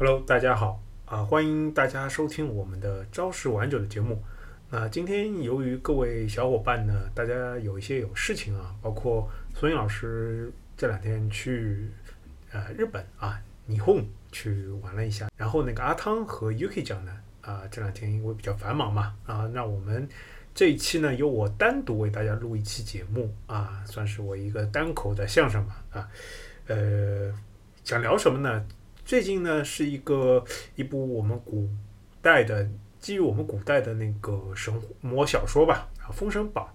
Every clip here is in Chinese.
Hello，大家好啊！欢迎大家收听我们的朝食晚酒的节目。那今天由于各位小伙伴呢，大家有一些有事情啊，包括孙颖老师这两天去呃日本啊，霓虹去玩了一下，然后那个阿汤和 Yuki 讲呢啊，这两天因为比较繁忙嘛啊，那我们这一期呢由我单独为大家录一期节目啊，算是我一个单口的相声嘛啊，呃，想聊什么呢？最近呢是一个一部我们古代的基于我们古代的那个神魔小说吧，啊，《封神榜》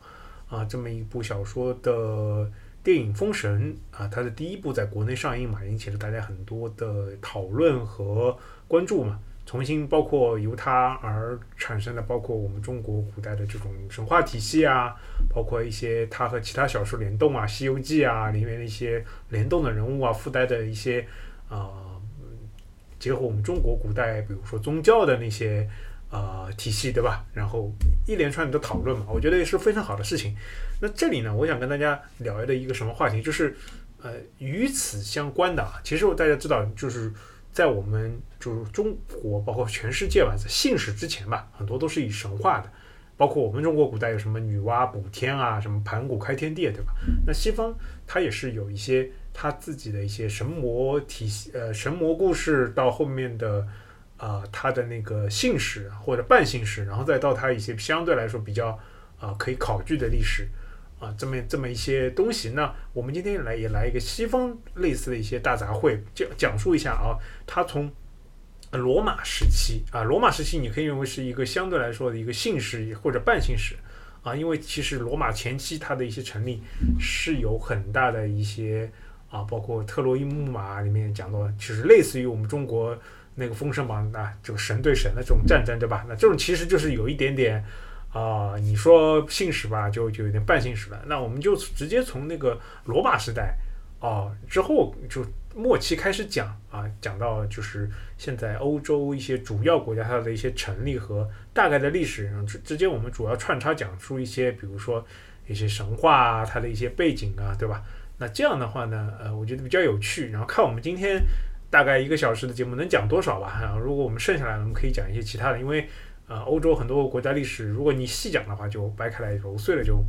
啊，这么一部小说的电影《封神》啊，它的第一部在国内上映嘛，引起了大家很多的讨论和关注嘛。重新包括由它而产生的，包括我们中国古代的这种神话体系啊，包括一些它和其他小说联动啊，《西游记》啊里面的一些联动的人物啊，附带的一些啊。结合我们中国古代，比如说宗教的那些呃体系，对吧？然后一连串的讨论嘛，我觉得也是非常好的事情。那这里呢，我想跟大家聊的一个什么话题，就是呃与此相关的啊。其实大家知道，就是在我们就是中国，包括全世界吧，在信史之前吧，很多都是以神话的。包括我们中国古代有什么女娲补天啊，什么盘古开天地，对吧？那西方它也是有一些。他自己的一些神魔体系，呃，神魔故事到后面的，啊，他的那个信史或者半信史，然后再到他一些相对来说比较啊可以考据的历史，啊，这么这么一些东西。那我们今天来也来一个西方类似的一些大杂烩，讲讲述一下啊，他从罗马时期啊，罗马时期你可以认为是一个相对来说的一个姓氏或者半姓氏啊，因为其实罗马前期它的一些成立是有很大的一些。啊，包括特洛伊木马里面讲到，其实类似于我们中国那个《封神榜》啊，这个神对神的这种战争，对吧？那这种其实就是有一点点啊，你说信史吧，就就有点半信史了。那我们就直接从那个罗马时代啊之后就末期开始讲啊，讲到就是现在欧洲一些主要国家它的一些成立和大概的历史，然后之之间我们主要穿插讲述一些，比如说一些神话啊，它的一些背景啊，对吧？那这样的话呢，呃，我觉得比较有趣。然后看我们今天大概一个小时的节目能讲多少吧。然后如果我们剩下来，我们可以讲一些其他的。因为呃，欧洲很多国家历史，如果你细讲的话，就掰开来揉碎了就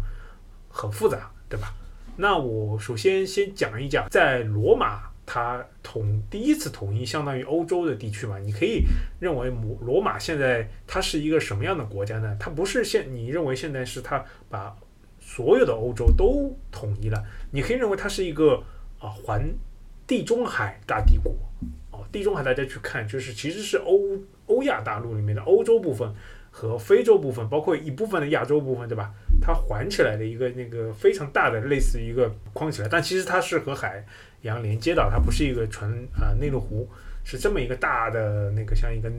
很复杂，对吧？那我首先先讲一讲，在罗马它统第一次统一相当于欧洲的地区嘛。你可以认为罗罗马现在它是一个什么样的国家呢？它不是现你认为现在是它把。所有的欧洲都统一了，你可以认为它是一个啊环地中海大帝国哦。地中海大家去看，就是其实是欧欧亚大陆里面的欧洲部分和非洲部分，包括一部分的亚洲部分，对吧？它环起来的一个那个非常大的，类似于一个框起来，但其实它是和海洋连接的，它不是一个纯啊内陆湖，是这么一个大的那个像一个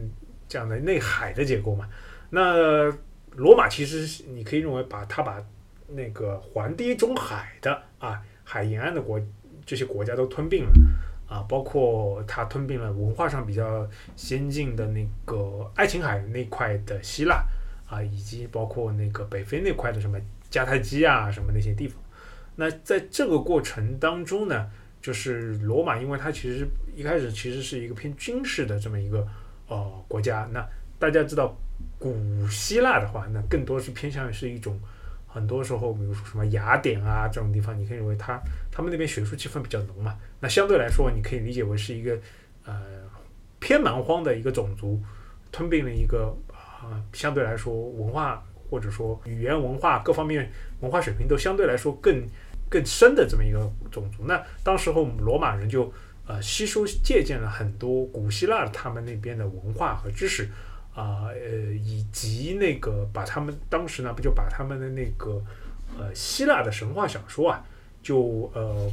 这样的内海的结构嘛。那罗马其实你可以认为把它把那个环地中海的啊，海沿岸的国这些国家都吞并了啊，包括它吞并了文化上比较先进的那个爱琴海那块的希腊啊，以及包括那个北非那块的什么迦太基啊什么那些地方。那在这个过程当中呢，就是罗马，因为它其实一开始其实是一个偏军事的这么一个呃国家。那大家知道古希腊的话，那更多是偏向于是一种。很多时候，比如说什么雅典啊这种地方，你可以认为他他们那边学术气氛比较浓嘛。那相对来说，你可以理解为是一个呃偏蛮荒的一个种族，吞并了一个啊相对来说文化或者说语言文化各方面文化水平都相对来说更更深的这么一个种族。那当时候罗马人就呃吸收借鉴了很多古希腊他们那边的文化和知识。啊，呃，以及那个把他们当时呢，不就把他们的那个呃希腊的神话小说啊，就呃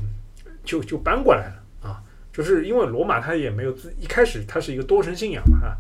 就就搬过来了啊，就是因为罗马它也没有自一开始它是一个多神信仰嘛啊，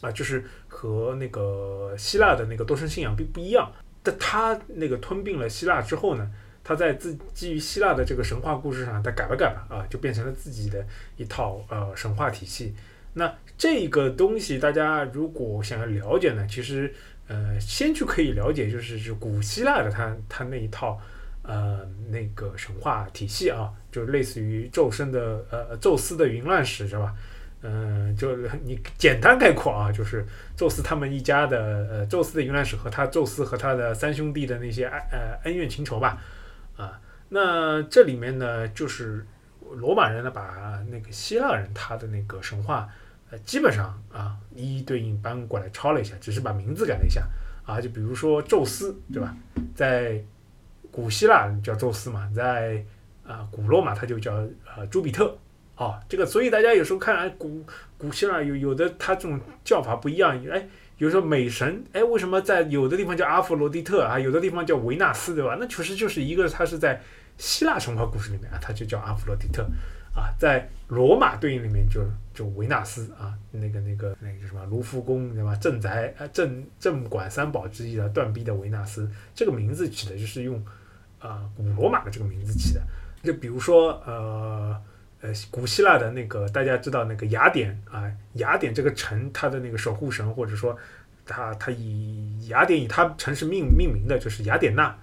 啊，就是和那个希腊的那个多神信仰并不一样。但他那个吞并了希腊之后呢，他在自基于希腊的这个神话故事上，他改了改吧啊，就变成了自己的一套呃神话体系。那这个东西，大家如果想要了解呢，其实，呃，先去可以了解，就是是古希腊的它它那一套，呃，那个神话体系啊，就类似于宙生的呃宙斯的云乱史是吧？嗯，就你简单概括啊，就是宙斯他们一家的呃，宙斯的云乱史和他宙斯和他的三兄弟的那些呃恩怨情仇吧，啊，那这里面呢，就是罗马人呢把那个希腊人他的那个神话呃基本上啊一一对应搬过来抄了一下，只是把名字改了一下啊，就比如说宙斯对吧，在古希腊叫宙斯嘛，在啊古罗马他就叫呃朱比特。哦，这个，所以大家有时候看，哎，古古希腊有有的他这种叫法不一样，哎，有时候美神，哎，为什么在有的地方叫阿弗罗狄特啊，有的地方叫维纳斯，对吧？那确实就是一个，他是在希腊神话故事里面啊，它就叫阿弗罗狄特啊，在罗马对应里面就就维纳斯啊，那个那个那个什么卢浮宫对吧？镇宅啊镇镇馆三宝之一的断臂的维纳斯，这个名字起的就是用啊古罗马的这个名字起的，就比如说呃。呃，古希腊的那个大家知道那个雅典啊，雅典这个城，它的那个守护神，或者说，它它以雅典以它城市命命名的，就是雅典娜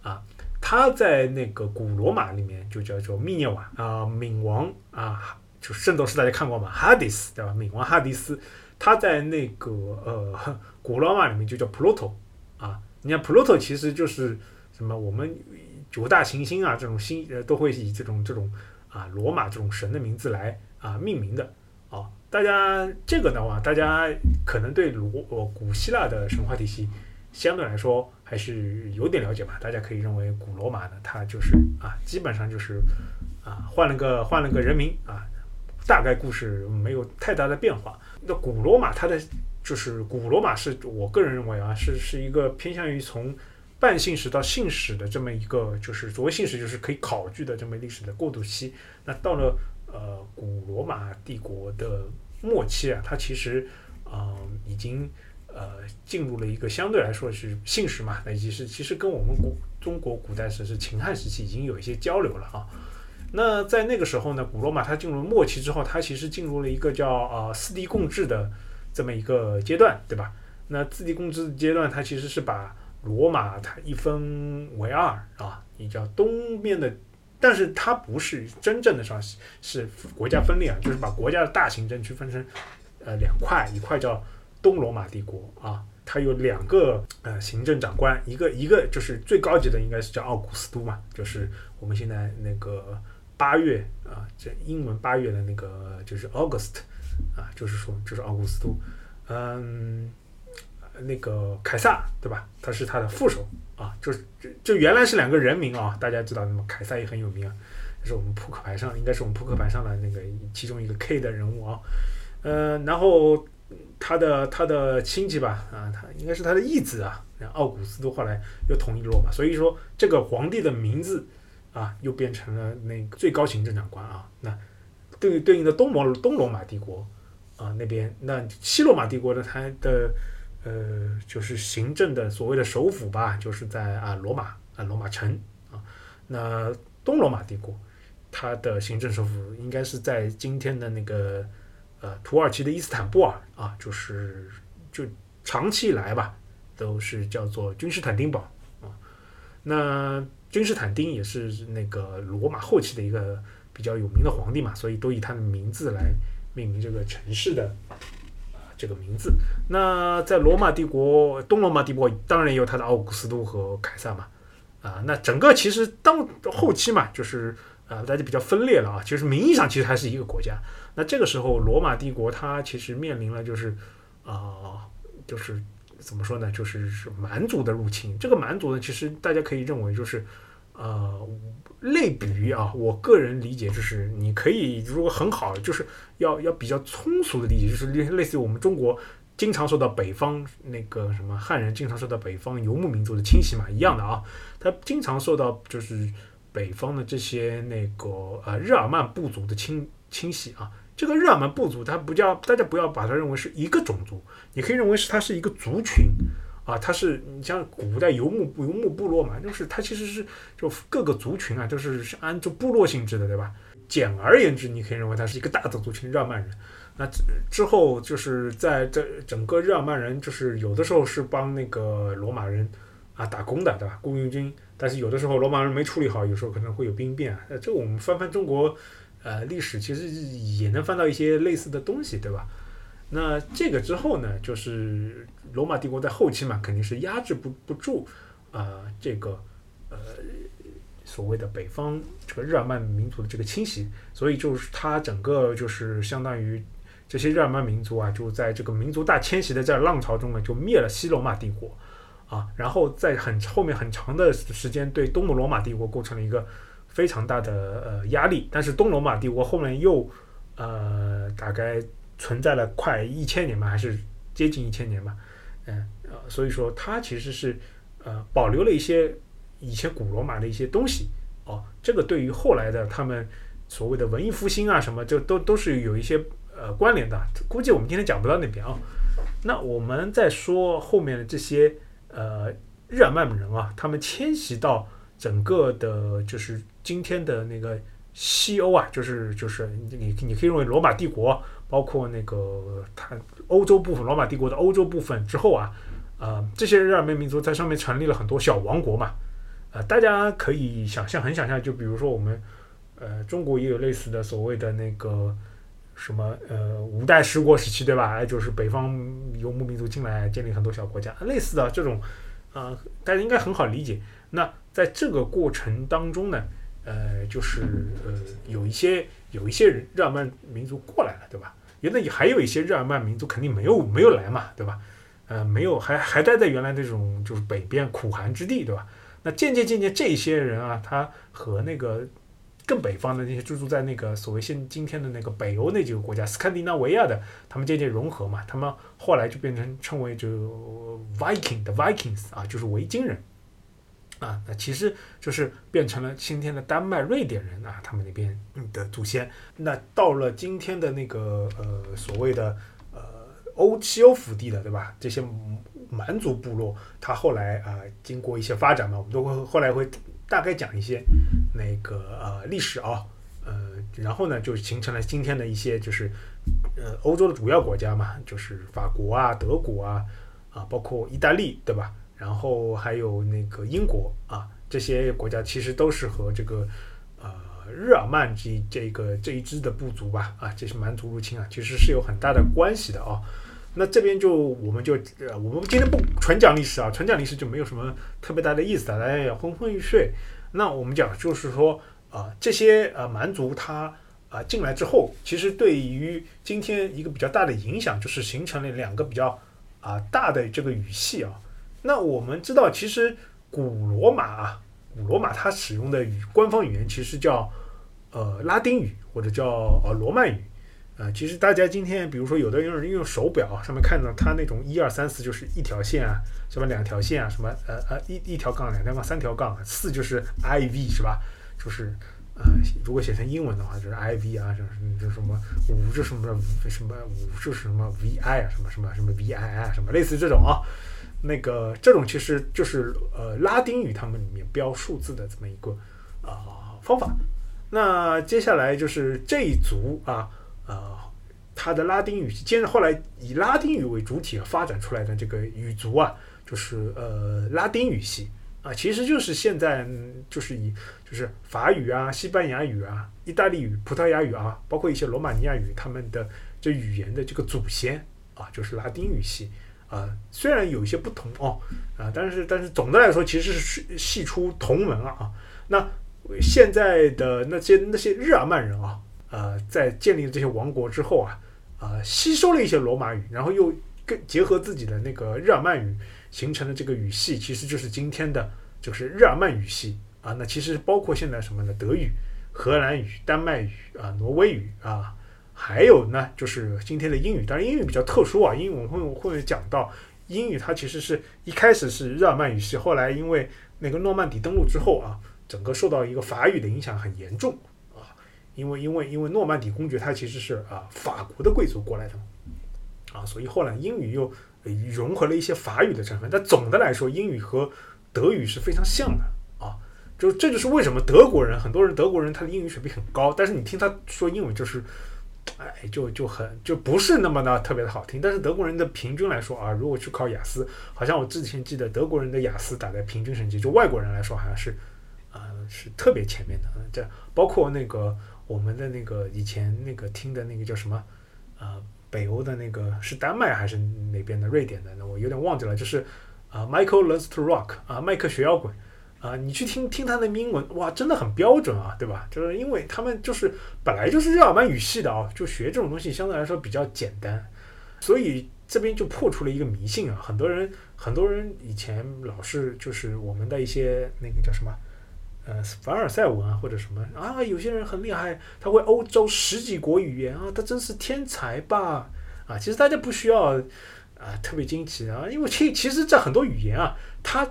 啊，它在那个古罗马里面就叫做密涅瓦啊，冥王啊，就圣斗士大家看过吗？哈迪斯对吧？冥王哈迪斯，他在那个呃古罗马里面就叫普罗托啊，你看普罗托其实就是什么我们九大行星啊这种星呃都会以这种这种。啊，罗马这种神的名字来啊命名的啊，大家这个的话，大家可能对罗古希腊的神话体系相对来说还是有点了解吧。大家可以认为古罗马呢，它就是啊，基本上就是啊换了个换了个人名啊，大概故事没有太大的变化。那古罗马它的就是古罗马是我个人认为啊，是是一个偏向于从。半信史到信史的这么一个，就是所谓信史，就是可以考据的这么历史的过渡期。那到了呃古罗马帝国的末期啊，它其实啊已经呃进入了一个相对来说是信史嘛，那以及是其实跟我们古中国古代史是秦汉时期已经有一些交流了啊。那在那个时候呢，古罗马它进入末期之后，它其实进入了一个叫啊四帝共治的这么一个阶段，对吧？那四帝共治的阶段，它其实是把罗马它一分为二啊，你叫东边的，但是它不是真正的上是国家分裂啊，就是把国家的大型政区分成呃两块，一块叫东罗马帝国啊，它有两个呃行政长官，一个一个就是最高级的应该是叫奥古斯都嘛，就是我们现在那个八月啊，这英文八月的那个就是 August 啊，就是说就是奥古斯都，嗯。那个凯撒对吧？他是他的副手啊，就是就就原来是两个人名啊，大家知道那么凯撒也很有名啊，就是我们扑克牌上应该是我们扑克牌上的那个其中一个 K 的人物啊，呃，然后他的他的亲戚吧啊，他应该是他的义子啊，那奥古斯都后来又统一罗马，所以说这个皇帝的名字啊又变成了那个最高行政长官啊，那对对应的东罗东罗马帝国啊那边，那西罗马帝国的他的。呃，就是行政的所谓的首府吧，就是在啊罗马啊罗马城啊。那东罗马帝国，它的行政首府应该是在今天的那个呃土耳其的伊斯坦布尔啊，就是就长期以来吧，都是叫做君士坦丁堡啊。那君士坦丁也是那个罗马后期的一个比较有名的皇帝嘛，所以都以他的名字来命名这个城市的。这个名字，那在罗马帝国、东罗马帝国当然也有他的奥古斯都和凯撒嘛，啊，那整个其实当后期嘛，就是啊，大家比较分裂了啊，其实名义上其实还是一个国家。那这个时候，罗马帝国它其实面临了就是啊，就是怎么说呢，就是是蛮族的入侵。这个蛮族呢，其实大家可以认为就是呃。类比于啊，我个人理解就是，你可以如果很好，就是要要比较通俗的理解，就是类类似于我们中国经常受到北方那个什么汉人经常受到北方游牧民族的侵袭嘛，一样的啊，他经常受到就是北方的这些那个呃日耳曼部族的侵清洗啊。这个日耳曼部族，它不叫大家不要把它认为是一个种族，你可以认为是它是一个族群。啊，它是你像古代游牧游牧部落嘛，就是它其实是就各个族群啊，就是是按照部落性质的，对吧？简而言之，你可以认为它是一个大的族群日耳曼人。那之后就是在这整个日耳曼人，就是有的时候是帮那个罗马人啊打工的，对吧？雇佣军。但是有的时候罗马人没处理好，有时候可能会有兵变。那，这个我们翻翻中国。呃历史，其实也能翻到一些类似的东西，对吧？那这个之后呢，就是罗马帝国在后期嘛，肯定是压制不不住啊、这个呃所谓的北方这个日耳曼民族的这个侵袭，所以就是它整个就是相当于这些日耳曼民族啊，就在这个民族大迁徙的这浪潮中呢，就灭了西罗马帝国啊，然后在很后面很长的时间对东罗马帝国构成了一个非常大的呃压力，但是东罗马帝国后面又呃大概存在了快一千年吧，还是接近一千年吧，嗯呃，所以说它其实是呃保留了一些以前古罗马的一些东西。哦，这个对于后来的他们所谓的文艺复兴啊什么，就都都是有一些呃关联的，估计我们今天讲不到那边啊。那我们再说后面的这些呃日耳曼人啊，他们迁徙到整个的，就是今天的那个西欧啊，就是就是你你可以认为罗马帝国，包括那个它欧洲部分，罗马帝国的欧洲部分之后啊，呃，这些日耳曼民族在上面成立了很多小王国嘛，呃，大家可以想象，很想象，就比如说我们呃中国也有类似的所谓的那个。什么呃五代十国时期对吧？哎，就是北方游牧民族进来建立很多小国家，类似的这种，呃，大家应该很好理解。那在这个过程当中呢，呃，就是呃有一些有一些人日耳曼民族过来了，对吧？原来也还有一些日耳曼民族肯定没有没有来嘛，对吧？呃，没有还还待在原来那种就是北边苦寒之地，对吧？那渐渐渐渐这些人啊，他和那个。更北方的那些居住在那个所谓现今天的那个北欧那几个国家，斯堪的纳维亚的，他们渐渐融合嘛，他们后来就变成称为就 Viking 的 Vikings 啊，就是维京人啊，那其实就是变成了今天的丹麦、瑞典人啊，他们那边的祖先。那到了今天的那个呃所谓的呃欧西欧腹地的，对吧？这些蛮族部落，它后来啊经过一些发展嘛，我们都会后来会。大概讲一些那个呃历史啊，呃，然后呢就形成了今天的一些就是呃欧洲的主要国家嘛，就是法国啊、德国啊啊，包括意大利对吧？然后还有那个英国啊，这些国家其实都是和这个呃日耳曼这这个这一支的部族吧啊，这是蛮族入侵啊，其实是有很大的关系的啊。那这边就我们就呃，我们今天不纯讲历史啊，纯讲历史就没有什么特别大的意思，大家也昏昏欲睡。那我们讲就是说啊，这些呃蛮族他啊进来之后，其实对于今天一个比较大的影响，就是形成了两个比较啊大的这个语系啊。那我们知道，其实古罗马啊，古罗马它使用的语官方语言其实叫呃拉丁语或者叫呃罗曼语。啊，其实大家今天，比如说有的人用手表上面看到它那种一二三四就是一条线啊，什么两条线啊，什么呃呃一一条杠两条杠三条杠，四就是 I V 是吧？就是呃如果写成英文的话就是 I V 啊，就是就什么五就是什么什么五就是什么 V I 啊，什么什么什么 V I I 啊，什么类似这种啊，那个这种其实就是呃拉丁语他们里面标数字的这么一个啊方法。那接下来就是这一组啊。呃，它的拉丁语，接着后来以拉丁语为主体发展出来的这个语族啊，就是呃拉丁语系啊，其实就是现在就是以就是法语啊、西班牙语啊、意大利语、葡萄牙语啊，包括一些罗马尼亚语，他们的这语言的这个祖先啊，就是拉丁语系啊，虽然有一些不同哦啊，但是但是总的来说，其实是系出同门了啊。那现在的那些那些日耳曼人啊。呃，在建立了这些王国之后啊，呃，吸收了一些罗马语，然后又更结合自己的那个日耳曼语，形成的这个语系，其实就是今天的，就是日耳曼语系啊。那其实包括现在什么呢？德语、荷兰语、丹麦语啊、挪威语啊，还有呢，就是今天的英语。当然，英语比较特殊啊，英语我会会讲到，英语它其实是一开始是日耳曼语系，后来因为那个诺曼底登陆之后啊，整个受到一个法语的影响很严重啊。因为因为因为诺曼底公爵他其实是啊法国的贵族过来的嘛，啊，所以后来英语又融合了一些法语的成分。但总的来说，英语和德语是非常像的啊。就这就是为什么德国人很多人德国人他的英语水平很高，但是你听他说英语就是，哎，就就很就不是那么的特别的好听。但是德国人的平均来说啊，如果去考雅思，好像我之前记得德国人的雅思打在平均成绩，就外国人来说好像是啊是特别前面的。这包括那个。我们的那个以前那个听的那个叫什么？呃，北欧的那个是丹麦还是哪边的？瑞典的？那我有点忘记了。就是啊，Michael Learns to Rock 啊，麦克学摇滚啊，你去听听他的英文，哇，真的很标准啊，对吧？就是因为他们就是本来就是日耳曼语系的啊，就学这种东西相对来说比较简单，所以这边就破除了一个迷信啊。很多人很多人以前老是就是我们的一些那个叫什么？呃，凡尔赛文啊，或者什么啊，有些人很厉害，他会欧洲十几国语言啊，他真是天才吧？啊，其实大家不需要啊特别惊奇啊，因为其其实这很多语言啊，他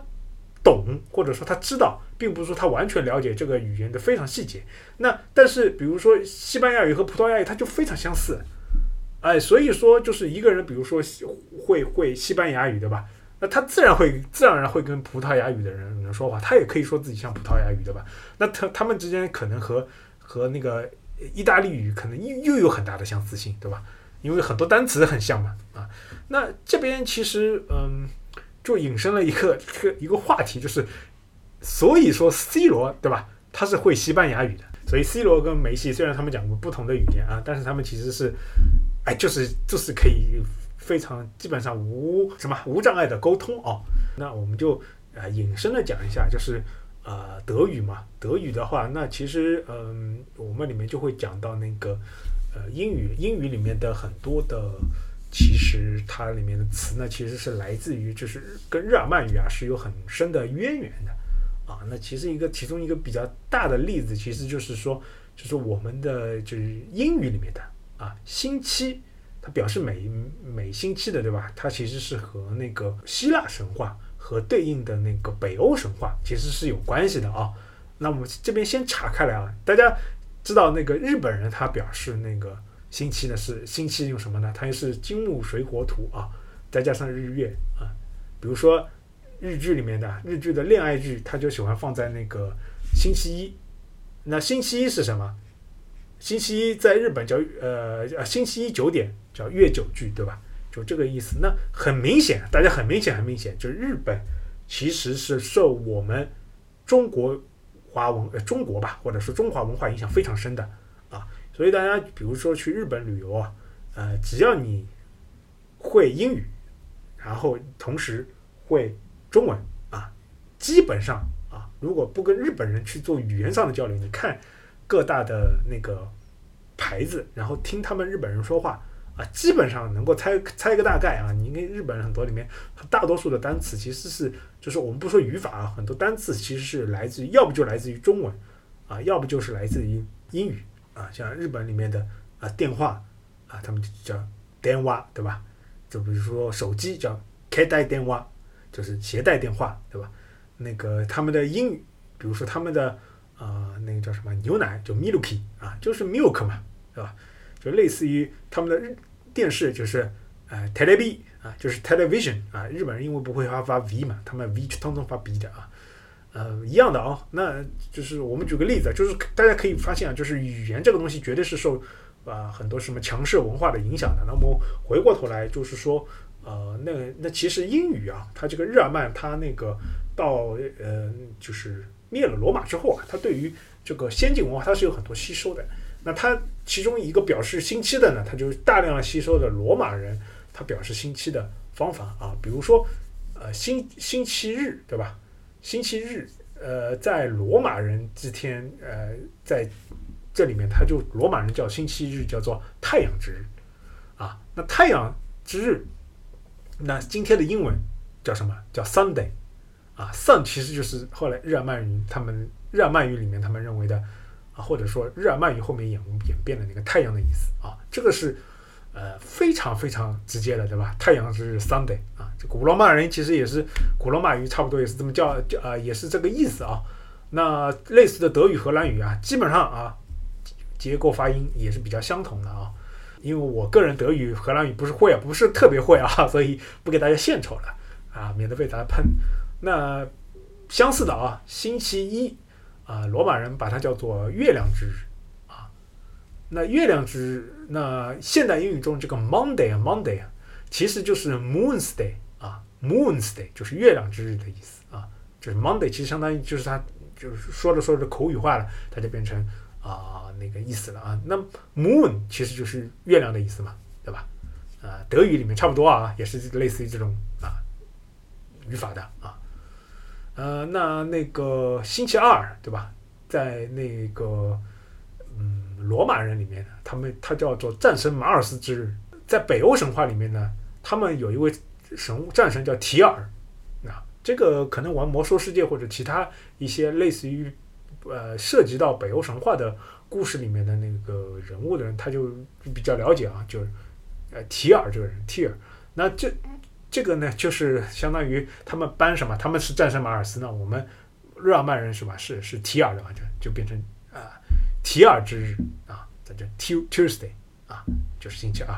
懂或者说他知道，并不是说他完全了解这个语言的非常细节。那但是比如说西班牙语和葡萄牙语，它就非常相似，哎，所以说就是一个人，比如说会会西班牙语，对吧？那他自然会自然而然会跟葡萄牙语的人人说话，他也可以说自己像葡萄牙语，对吧？那他他们之间可能和和那个意大利语可能又又有很大的相似性，对吧？因为很多单词很像嘛，啊，那这边其实嗯，就引申了一个 一个一个话题，就是所以说 C 罗对吧？他是会西班牙语的，所以 C 罗跟梅西虽然他们讲过不同的语言啊，但是他们其实是哎，就是就是可以。非常基本上无什么无障碍的沟通哦，那我们就啊引申的讲一下，就是呃德语嘛，德语的话，那其实嗯我们里面就会讲到那个呃英语，英语里面的很多的其实它里面的词呢，其实是来自于就是跟日耳曼语啊是有很深的渊源的啊。那其实一个其中一个比较大的例子，其实就是说就是我们的就是英语里面的啊星期。它表示每每星期的，对吧？它其实是和那个希腊神话和对应的那个北欧神话其实是有关系的啊。那我们这边先岔开来啊，大家知道那个日本人他表示那个星期呢是星期用什么呢？它又是金木水火土啊，再加上日月啊。比如说日剧里面的日剧的恋爱剧，它就喜欢放在那个星期一。那星期一是什么？星期一在日本叫呃呃星期一九点叫月九剧对吧？就这个意思。那很明显，大家很明显很明显，就是日本其实是受我们中国华文呃中国吧，或者说中华文化影响非常深的。所以大家比如说去日本旅游啊，呃，只要你会英语，然后同时会中文啊，基本上啊，如果不跟日本人去做语言上的交流，你看。各大的那个牌子，然后听他们日本人说话啊，基本上能够猜猜个大概啊。你跟日本人很多里面，大多数的单词其实是，就是我们不说语法啊，很多单词其实是来自于，要不就来自于中文啊，要不就是来自于英语啊。像日本里面的啊电话啊，他们就叫电话对吧？就比如说手机叫携带电话，就是携带电话对吧？那个他们的英语，比如说他们的。啊，那个叫什么牛奶叫 milky 啊，就是 milk 嘛，对吧？就类似于他们的日电视就是呃 t e l e v i 啊，就是 television 啊。日本人因为不会发发 v 嘛，他们 v 通通发 b 的啊。呃，一样的啊。那就是我们举个例子，就是大家可以发现啊，就是语言这个东西绝对是受啊很多什么强势文化的影响的。那么回过头来就是说，呃，那那其实英语啊，它这个日耳曼它那个到呃就是。灭了罗马之后啊，它对于这个先进文化它是有很多吸收的。那它其中一个表示星期的呢，它就是大量吸收的罗马人他表示星期的方法啊，比如说呃星星期日对吧？星期日呃在罗马人之天呃在这里面，他就罗马人叫星期日叫做太阳之日啊。那太阳之日，那今天的英文叫什么叫 Sunday？啊，sun 其实就是后来日耳曼语，他们日耳曼语里面他们认为的啊，或者说日耳曼语后面演演变的那个太阳的意思啊，这个是呃非常非常直接的，对吧？太阳是 Sunday 啊，这古罗马人其实也是古罗马语差不多也是这么叫叫啊，也是这个意思啊。那类似的德语、荷兰语啊，基本上啊结构发音也是比较相同的啊。因为我个人德语、荷兰语不是会啊，不是特别会啊，所以不给大家献丑了啊，免得被大家喷。那相似的啊，星期一啊，罗马人把它叫做月亮之日。那月亮之日，那现代英语中这个 Monday 啊，Monday 啊，其实就是 Moon's Day 啊，Moon's Day 就是月亮之日的意思啊。就是 Monday 其实相当于就是它就是说着说着口语化了，它就变成啊那个意思了啊。那 moon 其实就是月亮的意思嘛，对吧？啊，德语里面差不多啊，也是类似于这种啊语法的啊。呃，那那个星期二，对吧？在那个罗马人里面，他们他叫做战神马尔斯之日。在北欧神话里面呢，他们有一位神战神叫提尔。啊，这个可能玩魔兽世界或者其他一些类似于呃涉及到北欧神话的故事里面的那个人物的人，他就比较了解啊，就是呃提尔这个人提尔。那这。这个呢，就是相当于他们班什么？他们是战神马尔斯呢？我们日耳曼人是吧？是是提尔的话，就就变成提尔之日啊，在这 Tuesday 啊，就是星期二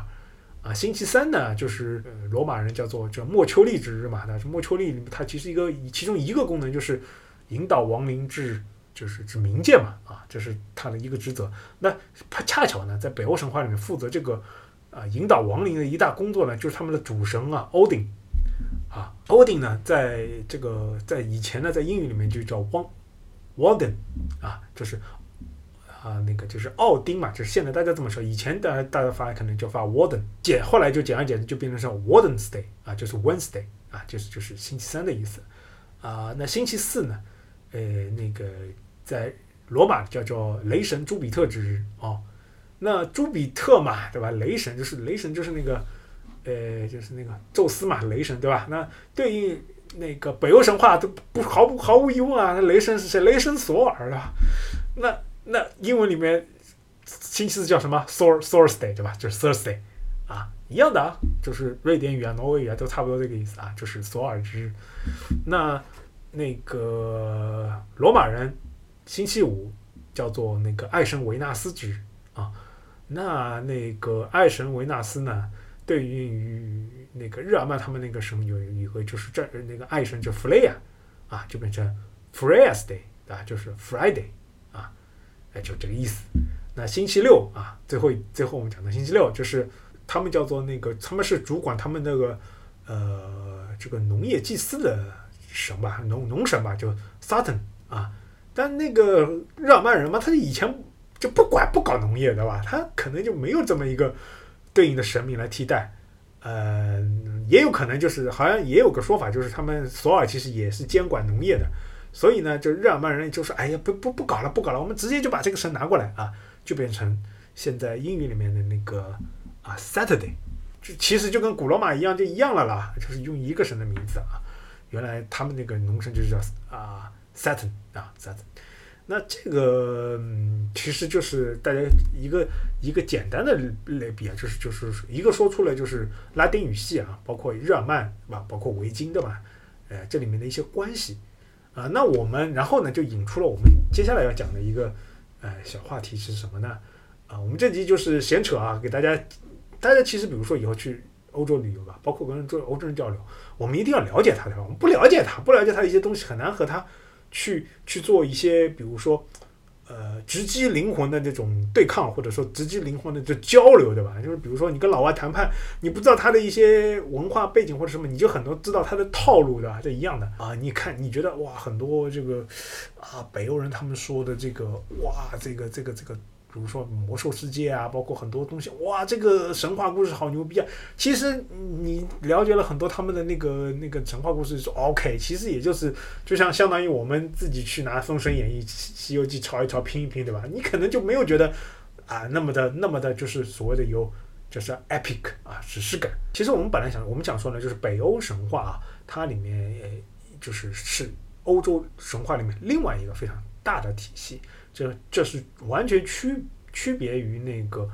啊。星期三呢，就是罗马人叫做叫莫丘利之日嘛。那莫丘利它其实一个其中一个功能就是引导亡灵至就是至冥界嘛啊，这是他的一个职责。那他恰巧呢，在北欧神话里面负责这个。啊，引导亡灵的一大工作呢，就是他们的主神啊，Odin。啊，Odin 呢，在这个在以前呢，在英语里面就叫 Warden，啊，就是啊那个就是奥丁嘛，就是现在大家这么说，以前大家大家发可能就发 Warden，简后来就简而简之就变成是 Warden's Day，啊，就是 Wednesday，啊，就是就是星期三的意思。啊，那星期四呢，呃，那个在罗马叫做雷神朱比特之日，哦。那朱比特嘛，对吧？雷神就是雷神，就是那个，呃，就是那个宙斯嘛，雷神，对吧？那对应那个北欧神话都不毫不毫无疑问啊，那雷神是谁？雷神索尔的。那那英文里面星期四叫什么？Thor Thursday，对吧？就是 Thursday 啊，一样的啊，就是瑞典语啊、挪威语啊都差不多这个意思啊，就是索尔之日。那那个罗马人星期五叫做那个爱神维纳斯之日啊。那那个爱神维纳斯呢？对应于那个日耳曼他们那个神有一个就是这那个爱神叫弗雷亚啊，就变成 Freya's Day 啊，就是 Friday 啊，哎，就这个意思。那星期六啊，最后最后我们讲的星期六就是他们叫做那个他们是主管他们那个呃这个农业祭祀的神吧，农农神吧，就 Saturn 啊。但那个日耳曼人嘛，他以前。就不管不搞农业的吧，他可能就没有这么一个对应的神明来替代。呃，也有可能就是好像也有个说法，就是他们索尔其实也是监管农业的，所以呢，就日耳曼人就说：“哎呀，不不不搞了，不搞了，我们直接就把这个神拿过来啊，就变成现在英语里面的那个啊，Saturday，就其实就跟古罗马一样，就一样了啦，就是用一个神的名字啊。原来他们那个农神就是叫啊，Saturn 啊，Saturn。”那这个嗯其实就是大家一个一个简单的类比啊，就是就是一个说出来就是拉丁语系啊，包括日耳曼吧，包括维京的吧，呃，这里面的一些关系啊。那我们然后呢，就引出了我们接下来要讲的一个呃小话题是什么呢？啊，我们这集就是闲扯啊，给大家大家其实比如说以后去欧洲旅游吧，包括跟欧洲人交流，我们一定要了解他对吧，我们不了解他，不了解他的一些东西，很难和他。去去做一些，比如说，呃，直击灵魂的这种对抗，或者说直击灵魂的这交流，对吧？就是比如说你跟老外谈判，你不知道他的一些文化背景或者什么，你就很多知道他的套路，对吧？这一样的啊。你看，你觉得哇，很多这个啊，北欧人他们说的这个哇，这个这个这个。比如说魔兽世界啊，包括很多东西，哇，这个神话故事好牛逼啊！其实你了解了很多他们的那个那个神话故事，说 OK，其实也就是就像相当于我们自己去拿《封神演义》《西游记》抄一抄、拼一拼，对吧？你可能就没有觉得啊那么的那么的，就是所谓的有就是 epic 啊史诗感。其实我们本来想我们想说呢，就是北欧神话啊，它里面就是是欧洲神话里面另外一个非常大的体系。这这是完全区区别于那个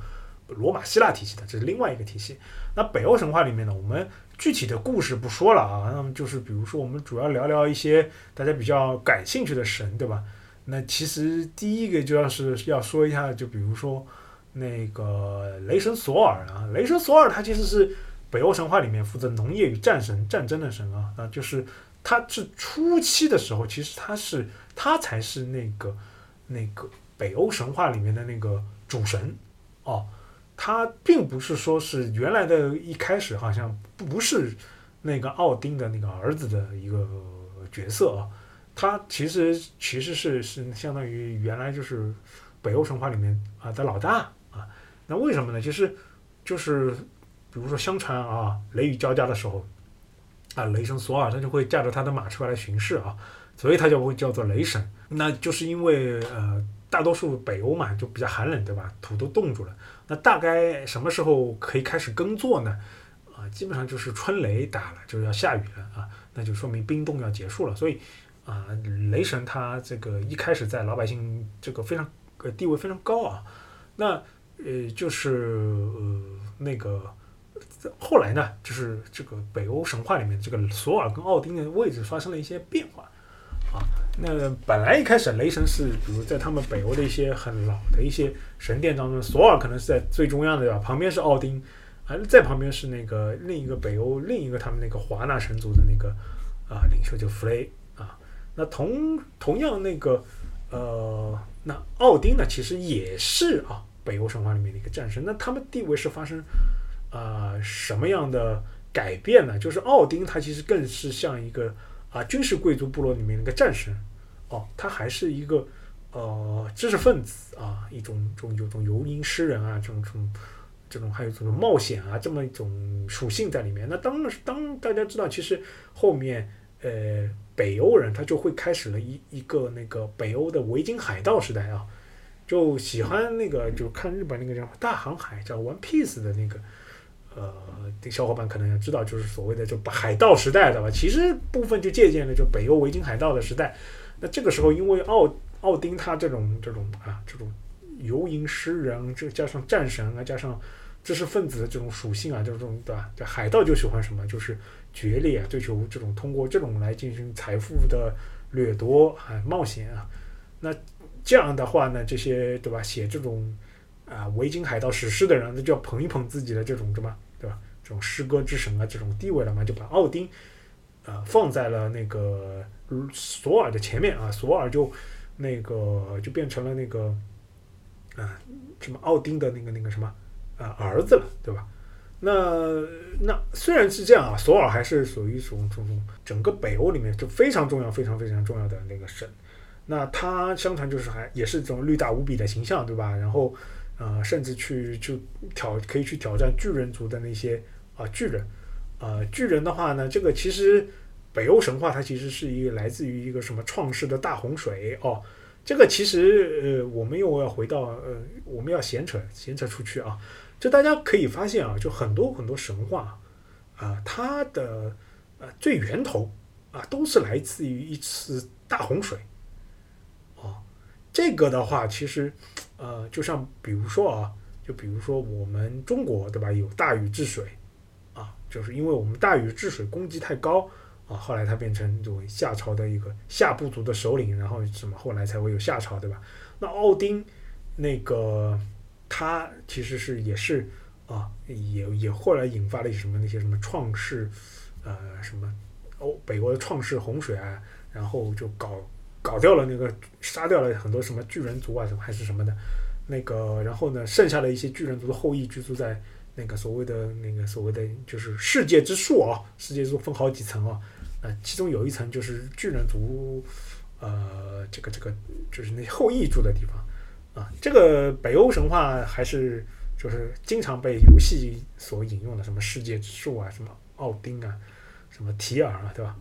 罗马希腊体系的，这是另外一个体系。那北欧神话里面呢，我们具体的故事不说了啊，那么就是比如说，我们主要聊聊一些大家比较感兴趣的神，对吧？那其实第一个就要是要说一下，就比如说那个雷神索尔啊，雷神索尔他其实是北欧神话里面负责农业与战神、战争的神啊，那就是他是初期的时候，其实他是他才是那个。那个北欧神话里面的那个主神，哦，他并不是说是原来的一开始好像不是那个奥丁的那个儿子的一个角色啊，他其实其实是是相当于原来就是北欧神话里面啊的老大啊。那为什么呢？其实就是比如说相传啊，雷雨交加的时候啊，雷神索尔他就会驾着他的马车来巡视啊，所以他就会叫做雷神。那就是因为呃，大多数北欧嘛就比较寒冷，对吧？土都冻住了。那大概什么时候可以开始耕作呢？啊，基本上就是春雷打了，就是要下雨了啊，那就说明冰冻要结束了。所以啊，雷神他这个一开始在老百姓这个非常呃地位非常高啊。那呃就是呃那个后来呢，就是这个北欧神话里面这个索尔跟奥丁的位置发生了一些变化啊。那本来一开始雷神是比如在他们北欧的一些很老的一些神殿当中，索尔可能是在最中央的对吧？旁边是奥丁。啊，在旁边是那个另一个北欧另一个他们那个华纳神族的那个啊领袖就弗雷啊，那同同样那个呃，那奥丁呢其实也是啊北欧神话里面的一个战神，那他们地位是发生啊什么样的改变呢？就是奥丁他其实更是像一个啊军事贵族部落里面那个战神哦，他还是一个呃知识分子啊，一种种有种游吟诗人啊这种这种。这种还有这种冒险啊，这么一种属性在里面。那当当大家知道，其实后面呃北欧人他就会开始了一一个那个北欧的维京海盗时代啊，就喜欢那个就看日本那个叫大航海叫 One Piece 的那个呃这小伙伴可能要知道，就是所谓的就海盗时代的吧。其实部分就借鉴了就北欧维京海盗的时代。那这个时候因为奥奥丁他这种这种啊这种游吟诗人，这加上战神啊，加上知识分子的这种属性啊，这种对吧？这海盗就喜欢什么？就是决裂啊，追求这种通过这种来进行财富的掠夺啊，冒险啊。那这样的话呢，这些对吧？写这种啊维京海盗史诗的人，那就要捧一捧自己的这种什么，这种诗歌之神啊，这种地位了嘛，就把奥丁啊放在了那个索尔的前面啊，索尔就那个就变成了那个啊什么奥丁的那个那个什么。啊，儿子了，对吧？那那虽然是这样啊，索尔还是属于一种这种整个北欧里面就非常重要、非常非常重要的那个神。那他相传就是还也是这种力大无比的形象，对吧？然后呃，甚至去就挑可以去挑战巨人族的那些啊巨人。呃，巨人的话呢，这个其实北欧神话它其实是一个来自于一个什么创世的大洪水哦。这个其实呃，我们又要回到呃，我们要闲扯闲扯出去啊。就大家可以发现啊，就很多很多神话啊，它的呃最源头啊，都是来自于一次大洪水。哦，这个的话，其实呃，就像比如说啊，就比如说我们中国对吧，有大禹治水，就是因为我们大禹治水功绩太高啊，后来他变成作为夏朝的一个夏部族的首领，然后什么后来才会有夏朝对吧？那奥丁那个。他其实是也是啊，也也后来引发了什么那些什么创世，呃，什么欧北欧的创世洪水啊，然后就搞搞掉了那个杀掉了很多什么巨人族啊，什么还是什么的，那个然后呢，剩下的一些巨人族的后裔居住在那个所谓的那个所谓的就是世界之树啊，世界之树分好几层啊，呃，其中有一层就是巨人族，呃，这个这个就是那后裔住的地方。啊，这个北欧神话还是就是经常被游戏所引用的，什么世界之树啊，什么奥丁啊，什么提尔啊，对吧？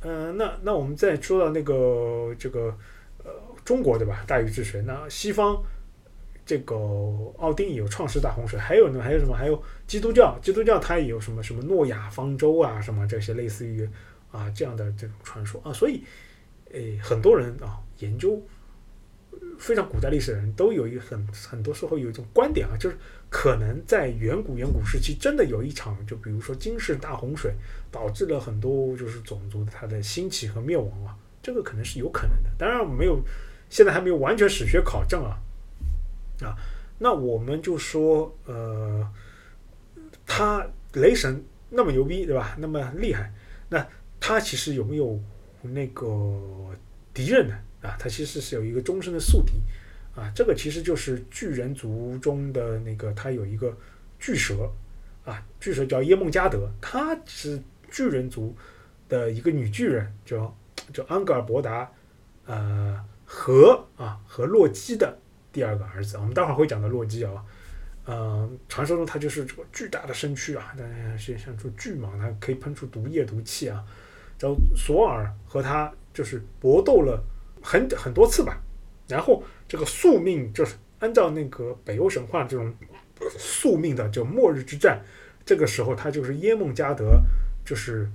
嗯，那那我们再说到那个这个呃中国对吧？大禹治水，那西方这个奥丁有创世大洪水，还有呢，还有什么？还有基督教，基督教它也有什么什么诺亚方舟啊，什么这些类似于啊这样的这种传说啊，所以诶很多人啊研究。非常古代历史的人都有一很很多时候有一种观点啊，就是可能在远古远古时期真的有一场，就比如说惊世大洪水，导致了很多就是种族它的兴起和灭亡啊，这个可能是有可能的。当然没有，现在还没有完全史学考证啊啊。那我们就说，呃，他雷神那么牛逼，对吧？那么厉害，那他其实有没有那个敌人呢？啊，他其实是有一个终身的宿敌，啊，这个其实就是巨人族中的那个，他有一个巨蛇，啊，巨蛇叫耶梦加德，他是巨人族的一个女巨人，叫叫安格尔伯达，呃，和啊和洛基的第二个儿子。我们待会儿会讲到洛基啊，嗯，传说中他就是这个巨大的身躯啊，当然是像出巨蟒，它可以喷出毒液毒气啊。然后索尔和他就是搏斗了很很多次吧，然后这个宿命就是按照那个北欧神话这种宿命的就末日之战，这个时候他就是耶梦加德，就是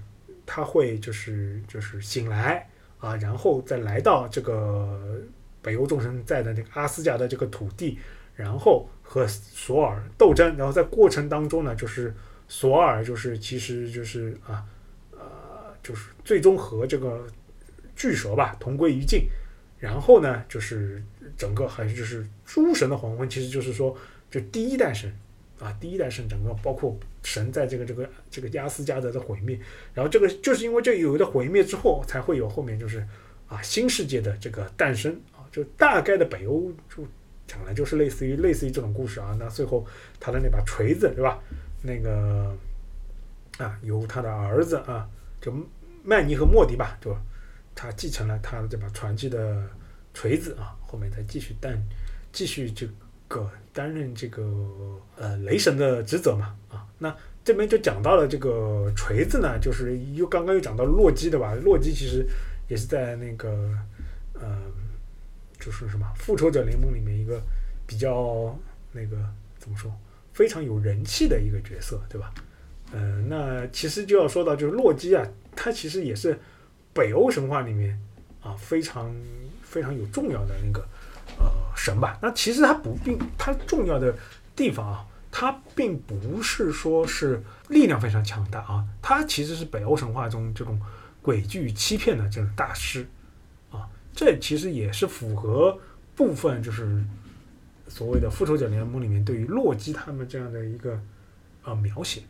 他会就是就是醒来啊，然后再来到这个北欧众神在的那个阿斯加的这个土地，然后和索尔斗争，然后在过程当中呢，就是索尔就是其实就是啊呃就是最终和这个巨蛇吧同归于尽，然后呢就是整个还是就是诸神的黄昏，其实就是说就第一代神啊，第一代神整个包括神在这个这个这个亚斯加德的毁灭，然后这个就是因为这有的毁灭之后，才会有后面就是啊新世界的这个诞生，就大概的北欧就讲的就是类似于类似于这种故事啊，那最后他的那把锤子对吧？那个啊由他的儿子啊就曼尼和莫迪吧，就他继承了他的这把传奇的锤子啊，后面再继续担继续这个担任这个呃雷神的职责嘛啊，那这边就讲到了这个锤子呢，就是又刚刚又讲到洛基对吧？洛基其实也是在那个呃就是什么复仇者联盟里面一个比较那个怎么说非常有人气的一个角色对吧？呃，那其实就要说到就是洛基啊，他其实也是北欧神话里面啊非常非常有重要的那个呃神吧。那其实他不并他重要的地方啊，他并不是说是力量非常强大啊，他其实是北欧神话中这种诡计欺骗的这种大师。这其实也是符合部分就是所谓的复仇者联盟里面对于洛基他们这样的一个呃描写。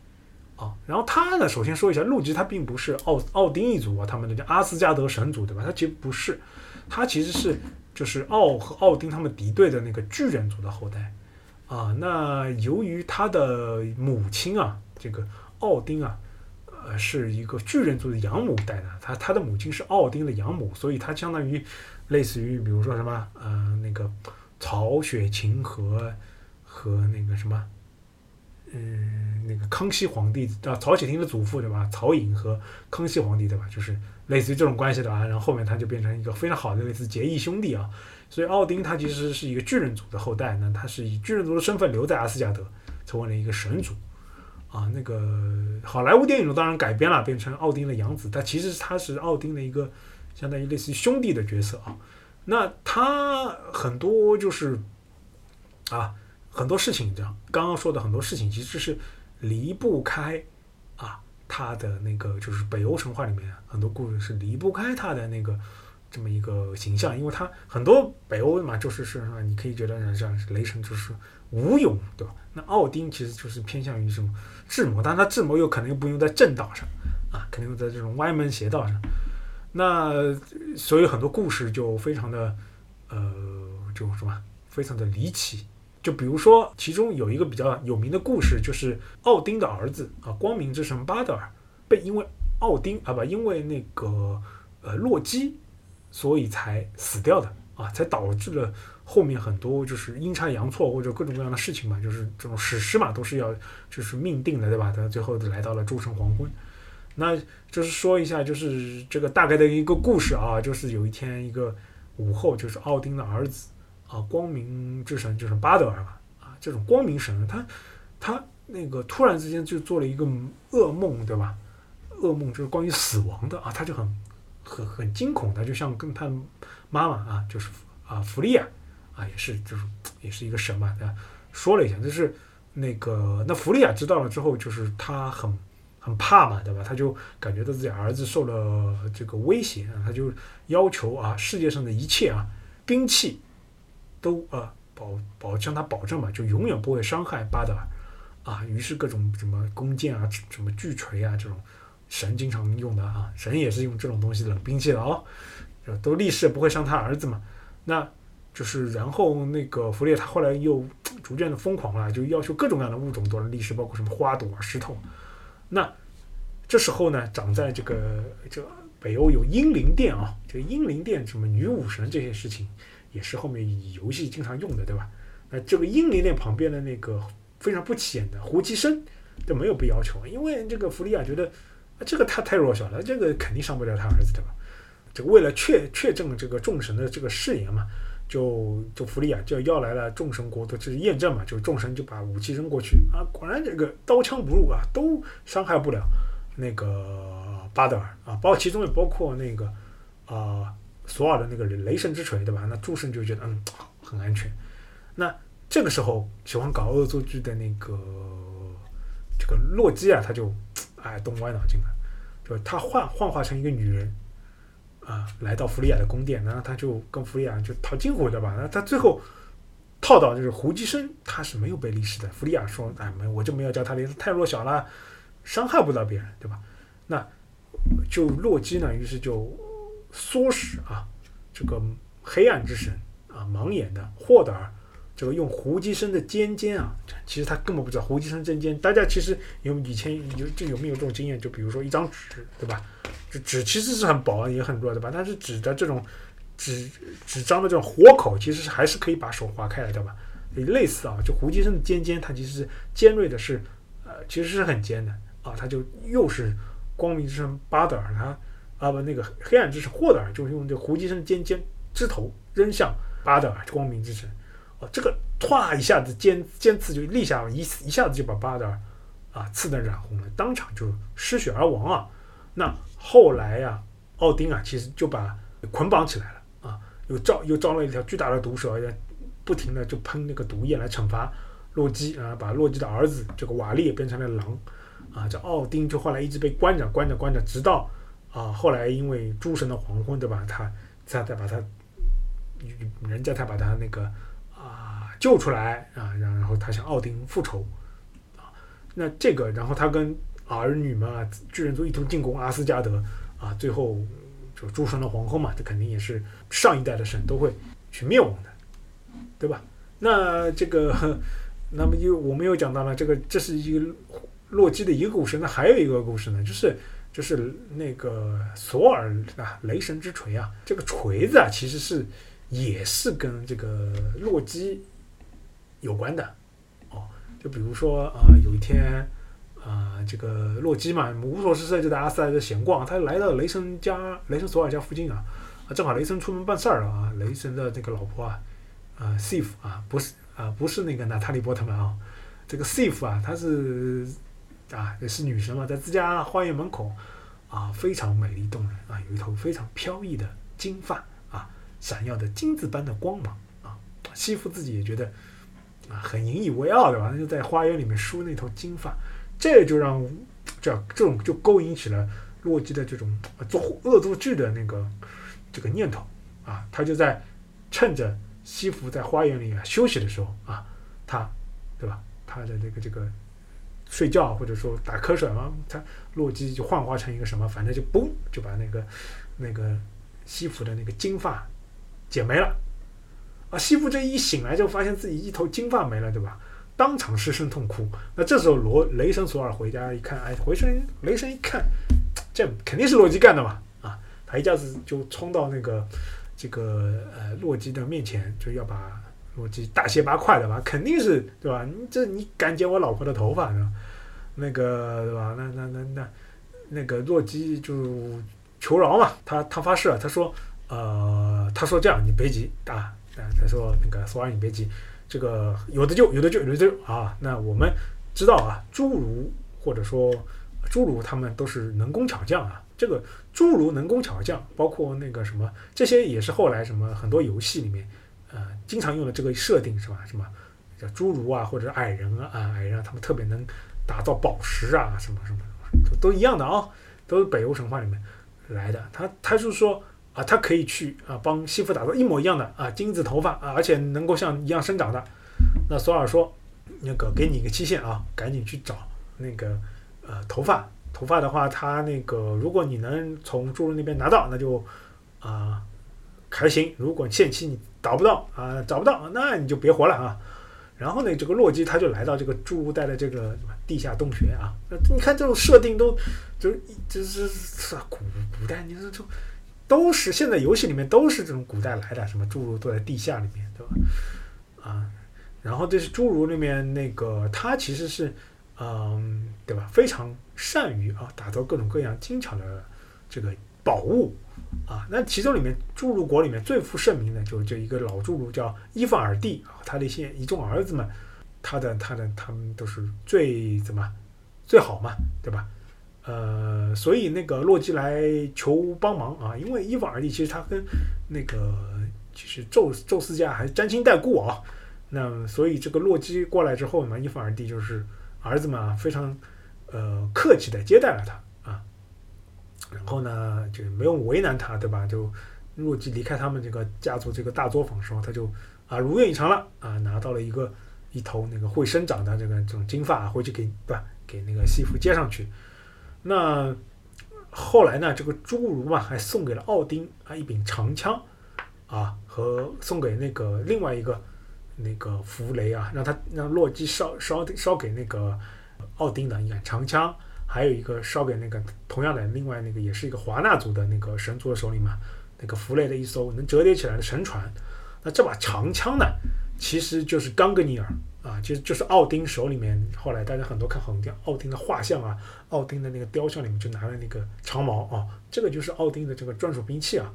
啊，然后他呢，首先说一下，洛基他并不是奥奥丁一族啊，他们的叫阿斯加德神族，对吧？他其实不是，他其实是就是奥和奥丁他们敌对的那个巨人族的后代啊。那由于他的母亲啊，这个奥丁啊，呃，是一个巨人族的养母带的，他他的母亲是奥丁的养母，所以他相当于类似于比如说什么呃那个曹雪芹和和那个什么。嗯，那个康熙皇帝啊，曹雪芹的祖父对吧？曹寅和康熙皇帝对吧？就是类似于这种关系的啊。然后后面他就变成一个非常好的类似结义兄弟啊。所以奥丁他其实是一个巨人族的后代，那他是以巨人族的身份留在阿斯加德，成为了一个神族啊。那个好莱坞电影中当然改编了，变成奥丁的养子，但其实他是奥丁的一个相当于类似于兄弟的角色啊。那他很多就是啊。很多事情，这样刚刚说的很多事情，其实是离不开啊，他的那个就是北欧神话里面很多故事是离不开他的那个这么一个形象，因为他很多北欧嘛，就是是，你可以觉得像雷神就是无勇，对吧？那奥丁其实就是偏向于什么智谋，但他智谋又可能又不用在正道上啊，肯定用在这种歪门邪道上。那所以很多故事就非常的呃，就什么非常的离奇。就比如说，其中有一个比较有名的故事，就是奥丁的儿子啊，光明之神巴德尔被因为奥丁啊不，因为那个呃洛基，所以才死掉的啊，才导致了后面很多就是阴差阳错或者各种各样的事情嘛，就是这种史诗嘛，都是要就是命定的，对吧？他最后来到了诸神黄昏。那就是说一下，就是这个大概的一个故事啊，就是有一天一个午后，就是奥丁的儿子。啊，光明之神就是巴德尔嘛，啊，这种光明神，他他那个突然之间就做了一个噩梦，对吧？噩梦就是关于死亡的啊，他就很很很惊恐，他就像跟他妈妈啊，就是啊弗利亚啊，也是就是也是一个神嘛，对吧说了一下，就是那个那弗利亚知道了之后，就是他很很怕嘛，对吧？他就感觉到自己儿子受了这个威胁啊，他就要求啊，世界上的一切啊，兵器。都啊保保向他保证嘛，就永远不会伤害巴德尔啊。于是各种什么弓箭啊、什么巨锤啊这种神经常用的啊，神也是用这种东西冷兵器的哦，都立誓不会伤他儿子嘛。那就是然后那个弗列他后来又逐渐的疯狂了，就要求各种各样的物种都能立誓，包括什么花朵啊、石头。那这时候呢，长在这个这北欧有英灵殿啊，这个英灵殿什么女武神这些事情。也是后面游戏经常用的，对吧？那这个英灵殿旁边的那个非常不起眼的胡姬生就没有被要求，因为这个弗利亚觉得啊这个他太弱小了，这个肯定伤不了他儿子，对吧？这个为了确确证这个众神的这个誓言嘛，就就弗利亚就要来了众神国的这是验证嘛，就众神就把武器扔过去啊，果然这个刀枪不入啊，都伤害不了那个巴德尔啊，包括其中也包括那个啊索尔的那个雷神之锤，对吧？那诸神就觉得嗯很安全。那这个时候喜欢搞恶作剧的那个这个洛基啊，他就哎动歪脑筋了，就他幻幻化成一个女人啊，来到弗利亚的宫殿，然后他就跟弗利亚就套近乎，对吧？那他最后套到就是胡姬生，他是没有被历史的。弗利亚说：“哎，没，我就没有教他离，太弱小了，伤害不到别人，对吧？”那就洛基呢，于是就唆使啊这个黑暗之神啊盲眼的霍德尔。这个用胡姬生的尖尖啊，其实他根本不知道胡姬生针尖。大家其实有以前有就有没有这种经验？就比如说一张纸，对吧？就纸其实是很薄也很弱，对吧？但是纸的这种纸纸张的这种活口，其实是还是可以把手划开来，对吧？类似啊，就胡姬生的尖尖，它其实是尖锐的，是呃，其实是很尖的啊。他就又是光明之神巴德尔，他啊不那个黑暗之神霍德尔，就是用这胡姬生的尖尖枝头扔向巴德尔光明之神。哦，这个唰一下子尖尖刺就立下了，一一下子就把巴德尔啊刺得染红了，当场就失血而亡啊。那后来呀，奥丁啊，其实就把捆绑起来了啊，又招又招了一条巨大的毒蛇，不停的就喷那个毒液来惩罚洛基啊，把洛基的儿子这个瓦利也变成了狼啊。这奥丁就后来一直被关着，关着关着，直到啊后来因为诸神的黄昏，对吧？他他再把他人家才把他那个。啊救出来啊，然然后他向奥丁复仇啊，那这个，然后他跟儿女们啊，巨人族一同进攻阿斯加德啊，最后就诸神的皇后嘛，这肯定也是上一代的神都会去灭亡的，对吧？那这个，那么又我们又讲到了这个，这是一个洛基的一个故事，那还有一个故事呢，就是就是那个索尔啊，雷神之锤啊，这个锤子啊，其实是也是跟这个洛基。有关的，哦，就比如说啊，有一天啊，这个洛基嘛，无所事事就在阿斯加德闲逛，他来到雷神家，雷神索尔家附近啊，啊，正好雷神出门办事儿了啊，雷神的这个老婆啊，啊，Sif 啊，不是啊，不是那个娜塔莉波特曼啊，这个 Sif 啊，她是啊，也是女神嘛，在自家花园门口啊，非常美丽动人啊，有一头非常飘逸的金发，闪耀的金子般的光芒啊，西服自己也觉得。啊，很引以为傲，对吧？那就在花园里面梳那头金发，这就让这这种就勾引起了洛基的这种做恶作剧的那个这个念头啊。他就在趁着西服在花园里啊休息的时候啊，他对吧？他的这个这个睡觉或者说打瞌睡啊，他洛基就幻化成一个什么，反正就嘣就把那个那个西服的那个金发剪没了。啊，西服这一醒来就发现自己一头金发没了，对吧？当场失声痛哭。那这时候罗雷神索尔回家一看，哎，回身雷神一看，这肯定是洛基干的嘛！啊，他一下子就冲到那个这个呃洛基的面前，就要把洛基大卸八块的吧？肯定是对吧？你这你敢剪我老婆的头发是吧？那个对吧？那那那那那个洛基就求饶嘛，他他发誓了，他说呃，他说这样，你别急啊。啊，他说那个索尔，你别急，这个有的救，有的救，有的救啊。那我们知道啊，侏儒或者说侏儒他们都是能工巧匠啊。这个侏儒能工巧匠，包括那个什么，这些也是后来什么很多游戏里面呃经常用的这个设定是吧？什么叫侏儒啊，或者矮人啊，矮人啊，他们特别能打造宝石啊，什么什么都一样的啊，都是北欧神话里面来的。他他就说。啊，他可以去啊，帮西服打造一模一样的啊金子头发啊，而且能够像一样生长的。那索尔说，那个给你一个期限啊，赶紧去找那个呃头发。头发的话，他那个如果你能从侏儒那边拿到，那就啊还行；如果限期你找不到啊，找不到，那你就别活了啊。然后呢，这个洛基他就来到这个侏儒带的这个地下洞穴啊。你看这种设定都就是就是古古代，你说就。都是现在游戏里面都是这种古代来的，什么侏儒都在地下里面，对吧？啊，然后这是侏儒里面那个他其实是，嗯，对吧？非常善于啊打造各种各样精巧的这个宝物啊。那其中里面侏儒国里面最负盛名的就是这一个老侏儒叫伊凡尔蒂啊，他的一些一众儿子们，他的他的他们都是最怎么最好嘛，对吧？呃，所以那个洛基来求帮忙啊，因为伊凡尔蒂其实他跟那个其实宙宙斯家还沾亲带故啊。那所以这个洛基过来之后呢，伊凡尔蒂就是儿子们啊，非常呃客气的接待了他啊。然后呢，就没有为难他，对吧？就洛基离开他们这个家族这个大作坊时候，他就啊如愿以偿了啊，拿到了一个一头那个会生长的这个这种金发，回去给对吧？给那个西服接上去。那后来呢？这个侏儒嘛，还送给了奥丁啊一柄长枪，啊，和送给那个另外一个那个弗雷啊，让他让洛基烧烧烧给那个奥丁的一杆长枪，还有一个烧给那个同样的另外那个也是一个华纳族的那个神族的首领嘛，那个弗雷的一艘能折叠起来的神船。那这把长枪呢，其实就是冈格尼尔。啊，其实就是奥丁手里面，后来大家很多看很多奥丁的画像啊，奥丁的那个雕像里面就拿了那个长矛啊，这个就是奥丁的这个专属兵器啊。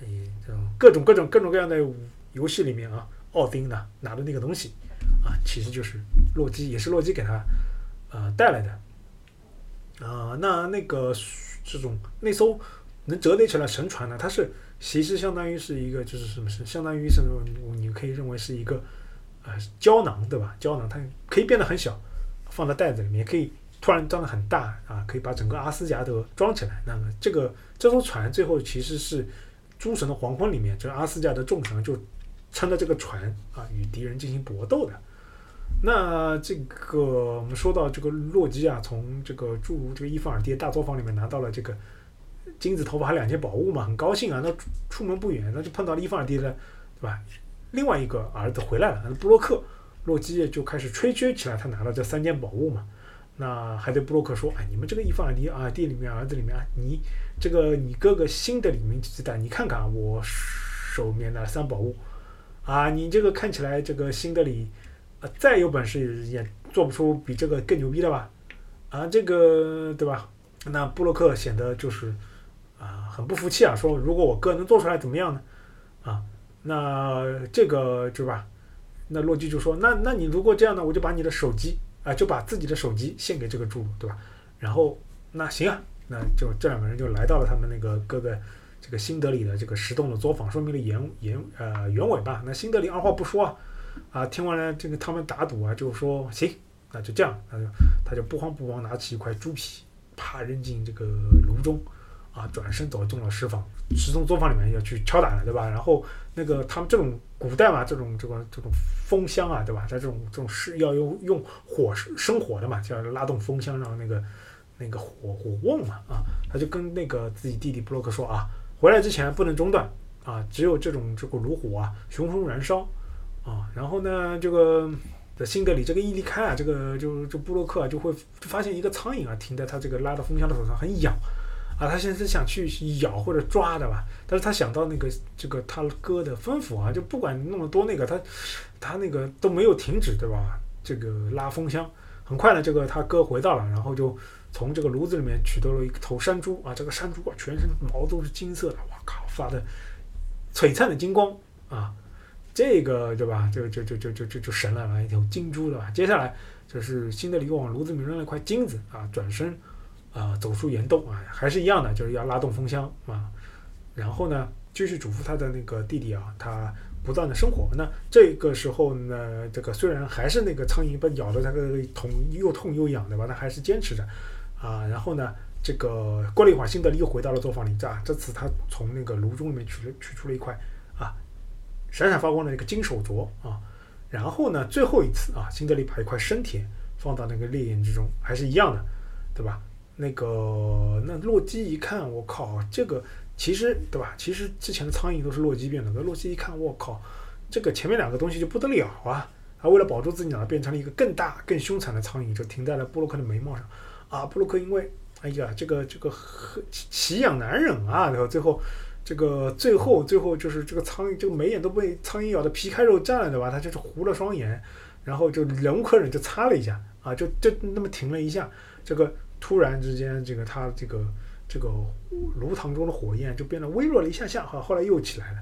哎，这种各种各种各种各样的游戏里面啊，奥丁呢拿的那个东西啊，其实就是洛基，也是洛基给他呃带来的啊。那那个这种那艘能折叠起来神船呢，它是其实相当于是一个就是什么是相当于是你可以认为是一个。胶囊对吧？胶囊它可以变得很小，放在袋子里面，也可以突然装得很大啊，可以把整个阿斯加德装起来。那么这个这艘船最后其实是诸神的黄昏里面，这阿斯加德众神就撑着这个船啊，与敌人进行搏斗的。那这个我们说到这个洛基啊，从这个诸如这个伊凡尔爹大作坊里面拿到了这个金子头发还两件宝物嘛，很高兴啊。那出门不远，那就碰到了伊凡尔爹的，对吧？另外一个儿子回来了，布洛克，洛基就开始吹嘘起来，他拿了这三件宝物嘛。那还对布洛克说：“哎，你们这个伊凡尔迪啊，地里面儿子里面，你这个你哥哥新的里面子弹，你看看我手面的三宝物啊，你这个看起来这个新的里啊，再有本事也做不出比这个更牛逼的吧？啊，这个对吧？那布洛克显得就是啊很不服气啊，说如果我哥能做出来怎么样呢？啊？”那这个是吧？那洛基就说：“那那你如果这样呢，我就把你的手机啊，就把自己的手机献给这个侏儒，对吧？然后那行啊，那就这两个人就来到了他们那个哥哥这个新德里的这个石洞的作坊，说明了原原呃原委吧。那新德里二话不说啊，啊听完了这个他们打赌啊，就说行，那就这样，他就他就不慌不忙拿起一块猪皮，啪扔进这个炉中。”啊，转身走进了石房，石洞作坊里面要去敲打了，对吧？然后那个他们这种古代嘛，这种这个这种风箱啊，对吧？在这种这种是要用用火生火的嘛，就要拉动风箱，让那个那个火火旺嘛。啊，他就跟那个自己弟弟布洛克说啊，回来之前不能中断啊，只有这种这个炉火啊，熊熊燃烧啊。然后呢，这个在新德里这个一离开啊，这个就就布洛克啊就会发现一个苍蝇啊，停在他这个拉的风箱的手上，很痒。啊，他现在是想去咬或者抓的吧？但是他想到那个这个他哥的吩咐啊，就不管弄得多那个，他他那个都没有停止，对吧？这个拉风箱，很快呢，这个他哥回到了，然后就从这个炉子里面取得了一头山猪啊，这个山猪啊，全身毛都是金色的，哇靠，发的璀璨的金光啊，这个对吧？就就就就就就就神了啊，一头金猪对吧？接下来就是新的里往炉子里面扔了一块金子啊，转身。啊，走出岩洞啊，还是一样的，就是要拉动风箱啊，然后呢，继续嘱咐他的那个弟弟啊，他不断的生火。那这个时候呢，这个虽然还是那个苍蝇被咬的那个痛又痛又痒的吧，他还是坚持着啊。然后呢，这个过了一会儿，辛德利又回到了作坊里，啊，这次他从那个炉中里面取了取出了一块啊闪闪发光的那个金手镯啊。然后呢，最后一次啊，辛德利把一块生铁放到那个烈焰之中，还是一样的，对吧？那个，那洛基一看，我靠，这个其实对吧？其实之前的苍蝇都是洛基变的。那洛基一看，我靠，这个前面两个东西就不得了啊！他为了保住自己呢，变成了一个更大、更凶残的苍蝇，就停在了布洛克的眉毛上。啊，布洛克因为，哎呀，这个这个奇痒难忍啊，然后最后这个最后最后就是这个苍蝇，这个眉眼都被苍蝇咬的皮开肉绽了，对吧？他就是糊了双眼，然后就忍无可忍就擦了一下啊，就就那么停了一下，这个突然之间，这个他这个这个炉膛中的火焰就变得微弱了一下下，哈，后来又起来了，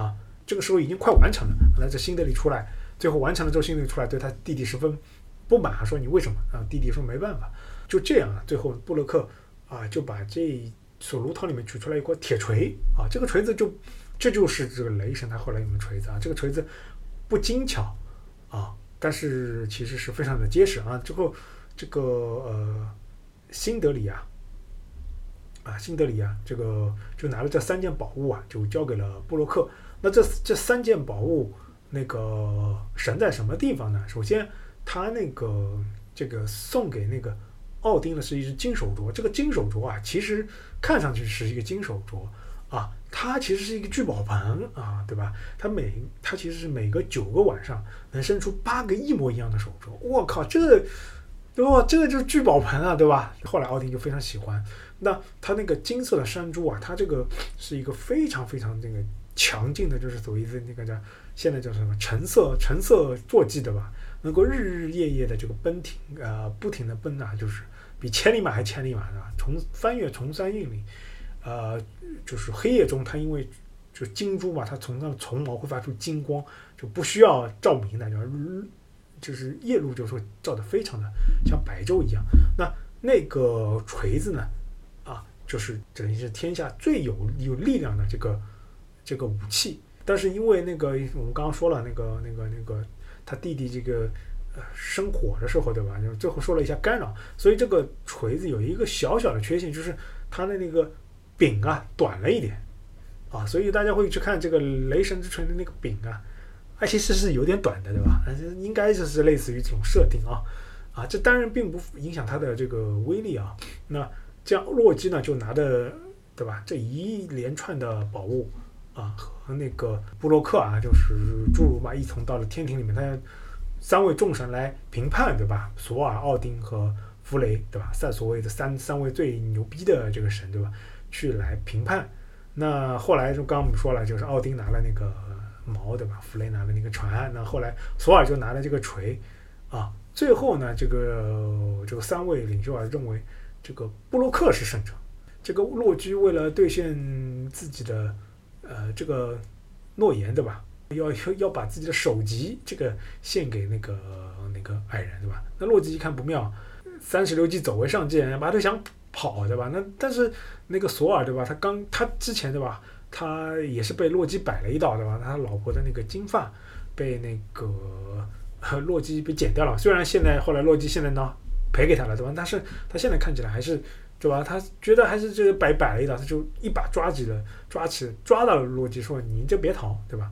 啊，这个时候已经快完成了，那这新德里出来，最后完成了之后，新德里出来对他弟弟十分不满，说你为什么啊？弟弟说没办法，就这样啊，最后布洛克啊就把这。从炉膛里面取出来一块铁锤啊，这个锤子就，这就是这个雷神他后来用的锤子啊。这个锤子不精巧啊，但是其实是非常的结实啊。之后这个呃新德里啊，啊新德里啊，这个就拿了这三件宝物啊，就交给了布洛克。那这这三件宝物那个神在什么地方呢？首先他那个这个送给那个。奥丁的是一只金手镯，这个金手镯啊，其实看上去是一个金手镯啊，它其实是一个聚宝盆啊，对吧？它每它其实是每隔九个晚上能生出八个一模一样的手镯，我靠，这哇，这个就是聚宝盆啊，对吧？后来奥丁就非常喜欢，那它那个金色的山猪啊，它这个是一个非常非常那个强劲的，就是所谓的那个叫现在叫什么橙色橙色坐骑的吧，能够日日夜夜的这个奔停啊，不停的奔啊，就是。比千里马还千里马的，从翻越崇山峻岭，呃，就是黑夜中，它因为就金珠嘛，它从那虫毛会发出金光，就不需要照明的，就就是夜路就说照的非常的像白昼一样。那那个锤子呢，啊，就是等于是天下最有有力量的这个这个武器。但是因为那个我们刚刚说了，那个那个那个他弟弟这个呃。生火的时候，对吧？就最后说了一下干扰，所以这个锤子有一个小小的缺陷，就是它的那个柄啊短了一点啊，所以大家会去看这个雷神之锤的那个柄啊，它其实是有点短的，对吧？应该就是类似于这种设定啊啊，这当然并不影响它的这个威力啊。那这样洛基呢就拿着对吧这一连串的宝物啊和那个布洛克啊就是诸如嘛一同到了天庭里面，他。三位众神来评判，对吧？索尔、奥丁和弗雷，对吧？赛所谓的三三位最牛逼的这个神，对吧？去来评判。那后来就刚刚我们说了，就是奥丁拿了那个矛，对吧？弗雷拿了那个船。那后来索尔就拿了这个锤，啊，最后呢，这个这个三位领袖啊认为这个布洛克是胜者。这个洛基为了兑现自己的呃这个诺言，对吧？要要要把自己的首级这个献给那个那个矮人，对吧？那洛基一看不妙，三十六计走为上计，把他想跑，对吧？那但是那个索尔，对吧？他刚他之前，对吧？他也是被洛基摆了一道，对吧？他老婆的那个金发被那个洛基被剪掉了。虽然现在后来洛基现在呢赔给他了，对吧？但是他现在看起来还是，对吧？他觉得还是这个摆摆了一道，他就一把抓起了抓起抓到了洛基，说你就别逃，对吧？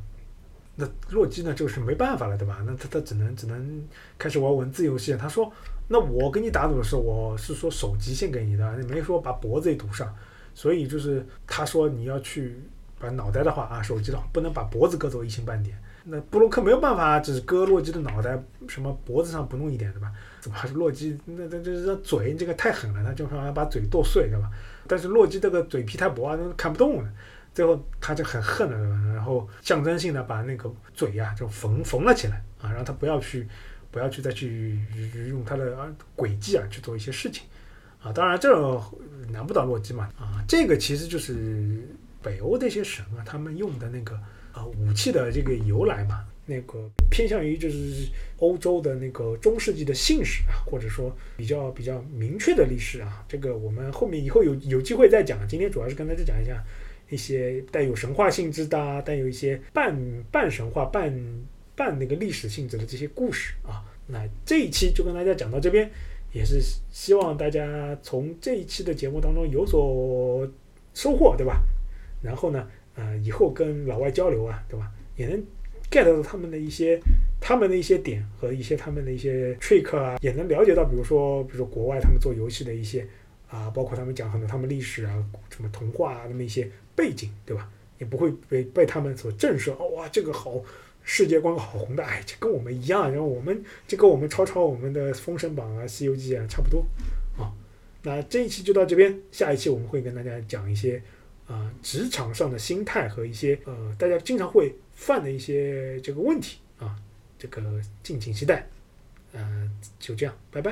那洛基呢，就是没办法了，对吧？那他他只能只能开始玩文字游戏。他说：“那我跟你打赌的时候，我是说手机献给你的，你没说把脖子也堵上。所以就是他说你要去把脑袋的话啊，手机的话不能把脖子割走一星半点。那布洛克没有办法，只割洛基的脑袋，什么脖子上不弄一点，对吧？怎么还是洛基？那那这这嘴这个太狠了，他就想要把嘴剁碎，对吧？但是洛基这个嘴皮太薄啊，那看不动了。”最后他就很恨了，然后象征性的把那个嘴呀就缝缝了起来啊，让他不要去，不要去再去用他的诡计啊去做一些事情啊。当然这难不倒洛基嘛啊，这个其实就是北欧这些神啊，他们用的那个啊武器的这个由来嘛，那个偏向于就是欧洲的那个中世纪的信史啊，或者说比较比较明确的历史啊。这个我们后面以后有有机会再讲，今天主要是跟大家讲一下。一些带有神话性质的，带有一些半半神话、半半那个历史性质的这些故事啊，那这一期就跟大家讲到这边，也是希望大家从这一期的节目当中有所收获，对吧？然后呢，呃，以后跟老外交流啊，对吧，也能 get 到他们的一些他们的一些点和一些他们的一些 trick 啊，也能了解到，比如说，比如说国外他们做游戏的一些啊，包括他们讲很多他们历史啊，什么童话啊，那么一些。背景对吧？也不会被被他们所震慑。哦哇，这个好世界观好宏大，哎，这跟我们一样。然后我们这跟我们抄抄我们的《封神榜》啊，《西游记》啊，差不多啊。那这一期就到这边，下一期我们会跟大家讲一些呃职场上的心态和一些呃大家经常会犯的一些这个问题啊，这个敬请期待。呃，就这样，拜拜。